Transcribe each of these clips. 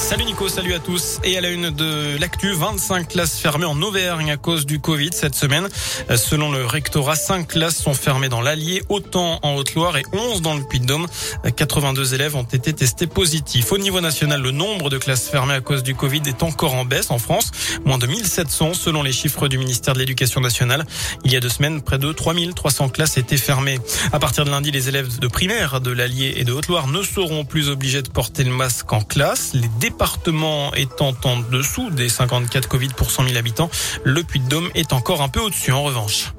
Salut Nico, salut à tous. Et à la une de l'actu, 25 classes fermées en Auvergne à cause du Covid cette semaine. Selon le rectorat, 5 classes sont fermées dans l'Allier, autant en Haute-Loire et 11 dans le Puy-de-Dôme. 82 élèves ont été testés positifs. Au niveau national, le nombre de classes fermées à cause du Covid est encore en baisse en France. Moins de 1700 selon les chiffres du ministère de l'Éducation nationale. Il y a deux semaines, près de 3300 classes étaient fermées. À partir de lundi, les élèves de primaire de l'Allier et de Haute-Loire ne seront plus obligés de porter le masque en classe. Département étant en dessous des 54 Covid pour 100 000 habitants, le Puy-de-Dôme est encore un peu au-dessus en revanche.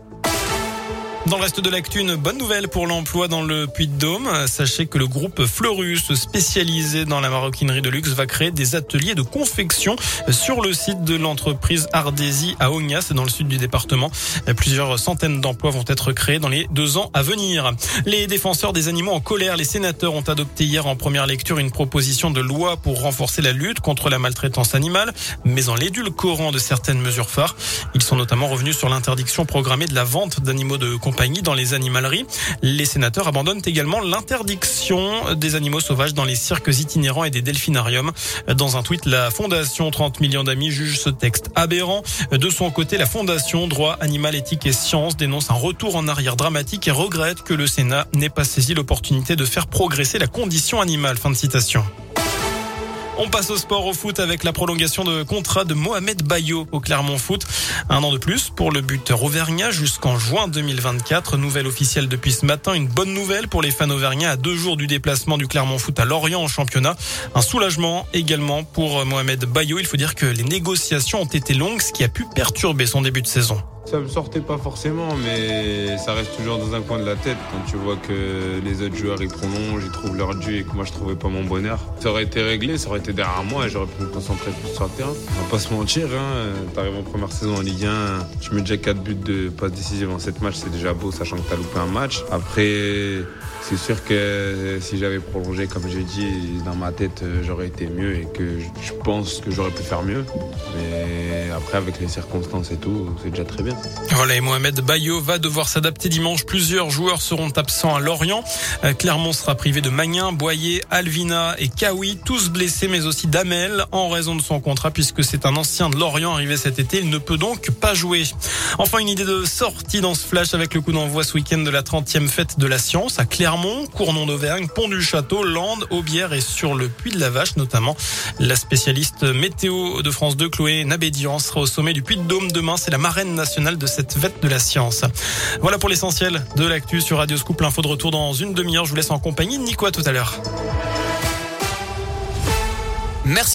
Dans le reste de l'actu, une bonne nouvelle pour l'emploi dans le Puy-de-Dôme. Sachez que le groupe Fleurus, spécialisé dans la maroquinerie de luxe, va créer des ateliers de confection sur le site de l'entreprise Ardésie à Ognas, dans le sud du département. Plusieurs centaines d'emplois vont être créés dans les deux ans à venir. Les défenseurs des animaux en colère, les sénateurs ont adopté hier en première lecture une proposition de loi pour renforcer la lutte contre la maltraitance animale, mais en l'édulcorant de certaines mesures phares. Ils sont notamment revenus sur l'interdiction programmée de la vente d'animaux de compagnie dans les animaleries. Les sénateurs abandonnent également l'interdiction des animaux sauvages dans les cirques itinérants et des delphinariums. Dans un tweet, la Fondation 30 millions d'amis juge ce texte aberrant. De son côté, la Fondation Droit Animal, Éthique et Sciences dénonce un retour en arrière dramatique et regrette que le Sénat n'ait pas saisi l'opportunité de faire progresser la condition animale. Fin de citation. On passe au sport, au foot avec la prolongation de contrat de Mohamed Bayo au Clermont Foot. Un an de plus pour le buteur auvergnat jusqu'en juin 2024. Nouvelle officielle depuis ce matin. Une bonne nouvelle pour les fans auvergnats à deux jours du déplacement du Clermont Foot à Lorient en championnat. Un soulagement également pour Mohamed Bayo. Il faut dire que les négociations ont été longues, ce qui a pu perturber son début de saison. Ça me sortait pas forcément, mais ça reste toujours dans un coin de la tête quand tu vois que les autres joueurs ils prolongent, ils trouvent leur dû et que moi je trouvais pas mon bonheur. Ça aurait été réglé, ça aurait été derrière moi et j'aurais pu me concentrer plus sur le terrain. On va pas se mentir, hein, t'arrives en première saison en Ligue 1, tu mets déjà 4 buts de passe décisive en 7 matchs, c'est déjà beau, sachant que t'as loupé un match. Après, c'est sûr que si j'avais prolongé, comme j'ai dit, dans ma tête, j'aurais été mieux et que je pense que j'aurais pu faire mieux. Mais après, avec les circonstances et tout, c'est déjà très bien. Voilà, et Mohamed Bayo va devoir s'adapter dimanche. Plusieurs joueurs seront absents à Lorient. Clermont sera privé de Magnin, Boyer, Alvina et Kawi, tous blessés, mais aussi d'Amel en raison de son contrat, puisque c'est un ancien de Lorient arrivé cet été. Il ne peut donc pas jouer. Enfin, une idée de sortie dans ce flash avec le coup d'envoi ce week-end de la 30e fête de la science à Clermont, Cournon d'Auvergne, Pont du Château, Landes, Aubière et sur le Puy de la Vache notamment. La spécialiste météo de France 2, Chloé Nabédian, sera au sommet du Puy de Dôme demain. C'est la marraine nationale de cette fête de la science. Voilà pour l'essentiel de l'actu sur Radio Scoop. L'info de retour dans une demi-heure. Je vous laisse en compagnie de Nico à tout à l'heure. Merci.